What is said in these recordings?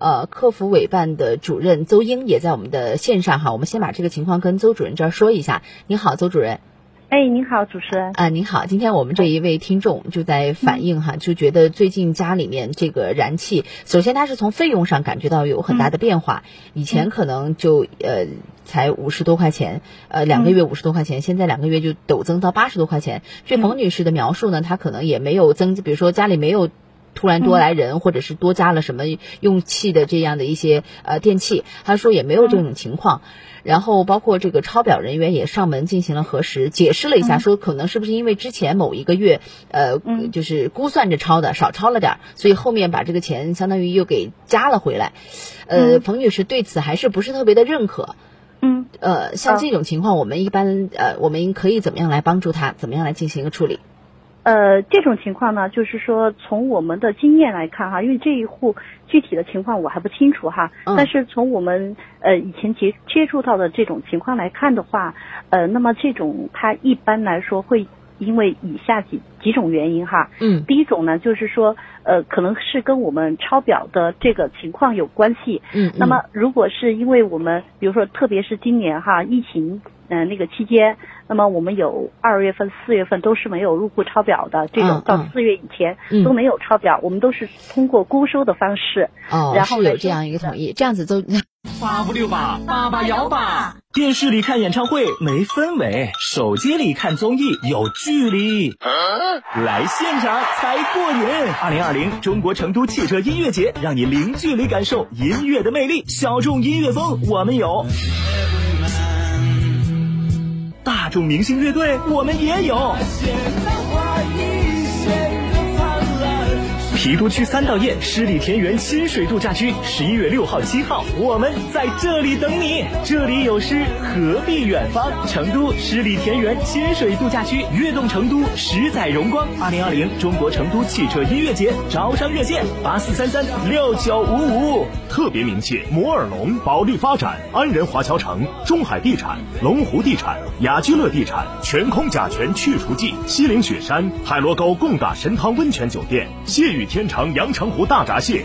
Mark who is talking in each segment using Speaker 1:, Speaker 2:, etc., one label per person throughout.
Speaker 1: 呃，客服委办的主任邹英也在我们的线上哈，我们先把这个情况跟邹主任这儿说一下。您好，邹主任。
Speaker 2: 哎，您好，主持人。
Speaker 1: 啊，您好，今天我们这一位听众就在反映哈，就觉得最近家里面这个燃气，首先他是从费用上感觉到有很大的变化，以前可能就呃才五十多块钱，呃两个月五十多块钱，现在两个月就陡增到八十多块钱。据冯女士的描述呢，她可能也没有增，比如说家里没有。突然多来人，或者是多加了什么用气的这样的一些呃电器，他说也没有这种情况。然后包括这个抄表人员也上门进行了核实，解释了一下，说可能是不是因为之前某一个月呃就是估算着抄的少抄了点儿，所以后面把这个钱相当于又给加了回来。呃，冯女士对此还是不是特别的认可。
Speaker 2: 嗯。
Speaker 1: 呃，像这种情况，我们一般呃我们可以怎么样来帮助他？怎么样来进行一个处理？
Speaker 2: 呃，这种情况呢，就是说从我们的经验来看哈，因为这一户具体的情况我还不清楚哈，但是从我们呃以前接接触到的这种情况来看的话，呃，那么这种它一般来说会因为以下几几种原因哈，
Speaker 1: 嗯，
Speaker 2: 第一种呢就是说呃可能是跟我们抄表的这个情况有关系，
Speaker 1: 嗯，
Speaker 2: 那么如果是因为我们比如说特别是今年哈疫情。嗯，那个期间，那么我们有二月份、四月份都是没有入库抄表的，这种到四月以前都没有抄表，我们都是通过估收的方式。
Speaker 1: 哦，
Speaker 2: 然后
Speaker 1: 有这样一个统一，这样子都
Speaker 3: 八五六八，八八幺八。电视里看演唱会没氛围，手机里看综艺有距离，来现场才过瘾。二零二零中国成都汽车音乐节，让你零距离感受音乐的魅力，小众音乐风我们有。大众明星乐队，我们也有。郫都区三道堰十里田园亲水度假区，十一月六号、七号，我们在这里等你。这里有诗，何必远方？成都十里田园亲水度假区，悦动成都，十载荣光。二零二零中国成都汽车音乐节招商热线：八四三三六九五五。
Speaker 4: 特别鸣谢摩尔龙、保利发展、安仁华侨城、中海地产、龙湖地产、雅居乐地产、全空甲醛去除剂、西岭雪山、海螺沟贡嘎神汤温泉酒店、谢雨。天长阳澄湖大闸蟹。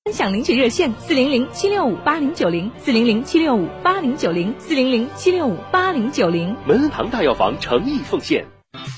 Speaker 5: 分享领取热线：四零零七六五八零九零，四零零七六五八零九零，四零零七六五八零九零。
Speaker 6: 门恩堂大药房诚意奉献。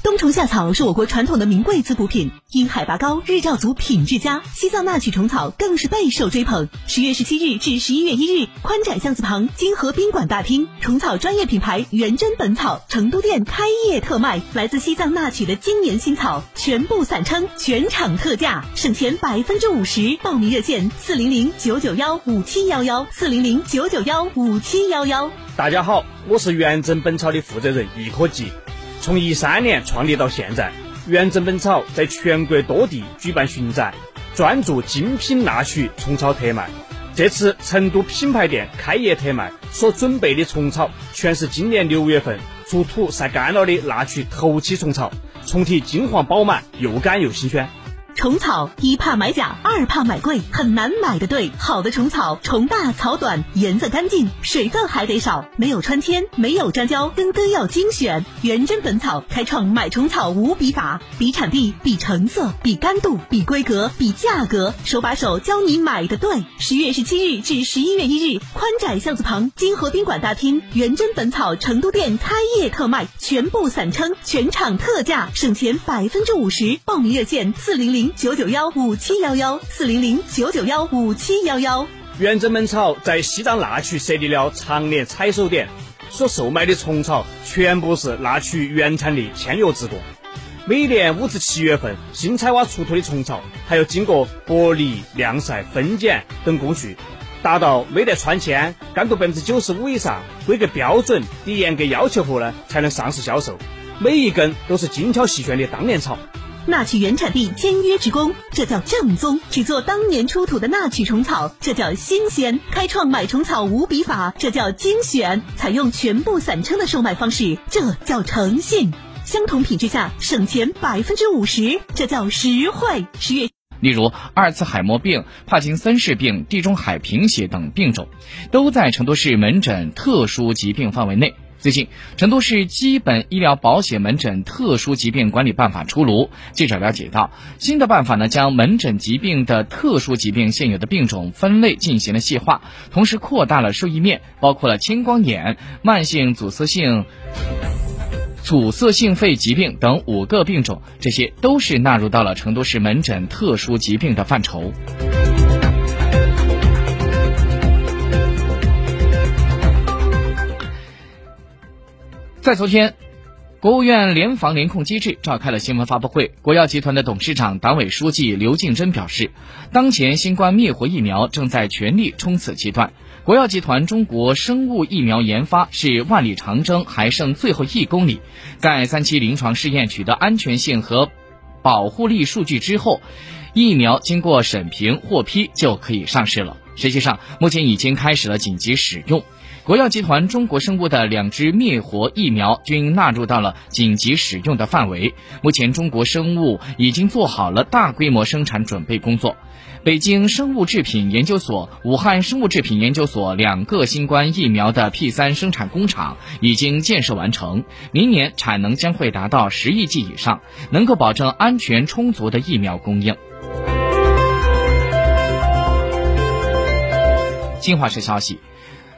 Speaker 7: 冬虫夏草是我国传统的名贵滋补品，因海拔高，日照足，品质佳。西藏纳曲虫草更是备受追捧。十月十七日至十一月一日，宽窄巷子旁金河宾馆大厅，虫草专业品牌元真本草成都店开业特卖，来自西藏纳曲的今年新草全部散称，全场特价，省钱百分之五十。报名热线：四零零九九幺五七幺幺，四零零九九幺五七幺幺。
Speaker 8: 大家好，我是元真本草的负责人易科技。从一三年创立到现在，元珍本草在全国多地举办巡展，专注精品纳曲虫草特卖。这次成都品牌店开业特卖所准备的虫草，全是今年六月份出土晒干了的纳曲头期虫草，虫体金黄饱满，又干又新鲜。
Speaker 7: 虫草一怕买假，二怕买贵，很难买的对。好的虫草，虫大草短，颜色干净，水分还得少，没有穿天，没有粘胶，根根要精选。元真本草开创买虫草无比法，比产地，比成色，比干度，比规格，比价格，手把手教你买的对。十月十七日至十一月一日，宽窄巷子旁金河宾馆大厅，元真本草成都店开业特卖，全部散称，全场特价，省钱百分之五十。报名热线：四零零。九九幺五七幺幺四零零九九幺五七幺幺，
Speaker 8: 元真门草在西藏那曲设立了常年采收点，所售卖的虫草全部是那曲原产地签约之果。每年五至七月份新采挖出土的虫草，还要经过剥离、晾晒、分拣等工序，达到没得穿签、干度百分之九十五以上、规格标准、的严格要求后呢，才能上市销售。每一根都是精挑细选的当年草。
Speaker 7: 纳曲原产地签约职工，这叫正宗；只做当年出土的纳曲虫草，这叫新鲜；开创买虫草无比法，这叫精选；采用全部散称的售卖方式，这叫诚信。相同品质下省钱百分之五十，这叫实惠。十月，
Speaker 9: 例如阿尔茨海默病、帕金森氏病、地中海贫血等病种，都在成都市门诊特殊疾病范围内。最近，成都市基本医疗保险门诊特殊疾病管理办法出炉。记者了解到，新的办法呢，将门诊疾病的特殊疾病现有的病种分类进行了细化，同时扩大了受益面，包括了青光眼、慢性阻塞性阻塞性肺疾病等五个病种，这些都是纳入到了成都市门诊特殊疾病的范畴。在昨天，国务院联防联控机制召开了新闻发布会。国药集团的董事长、党委书记刘敬珍表示，当前新冠灭活疫苗正在全力冲刺阶段，国药集团中国生物疫苗研发是万里长征还剩最后一公里。在三期临床试验取得安全性和保护力数据之后，疫苗经过审评获批就可以上市了。实际上，目前已经开始了紧急使用。国药集团中国生物的两支灭活疫苗均纳入到了紧急使用的范围。目前，中国生物已经做好了大规模生产准备工作。北京生物制品研究所、武汉生物制品研究所两个新冠疫苗的 P 三生产工厂已经建设完成，明年产能将会达到十亿剂以上，能够保证安全充足的疫苗供应。新华社消息。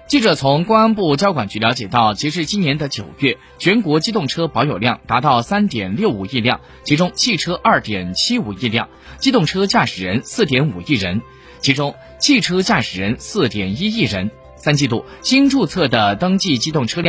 Speaker 9: 记者从公安部交管局了解到，截至今年的九月，全国机动车保有量达到三点六五亿辆，其中汽车二点七五亿辆，机动车驾驶人四点五亿人，其中汽车驾驶人四点一亿人。三季度新注册的登记机动车辆。